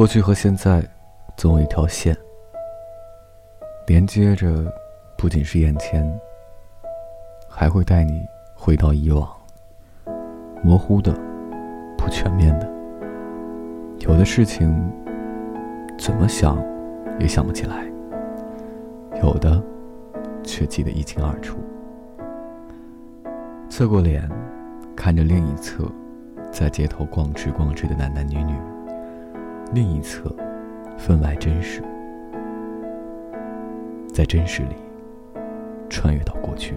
过去和现在，总有一条线，连接着，不仅是眼前，还会带你回到以往。模糊的，不全面的，有的事情，怎么想，也想不起来；有的，却记得一清二楚。侧过脸，看着另一侧，在街头逛吃逛吃的男男女女。另一侧，分外真实，在真实里穿越到过去。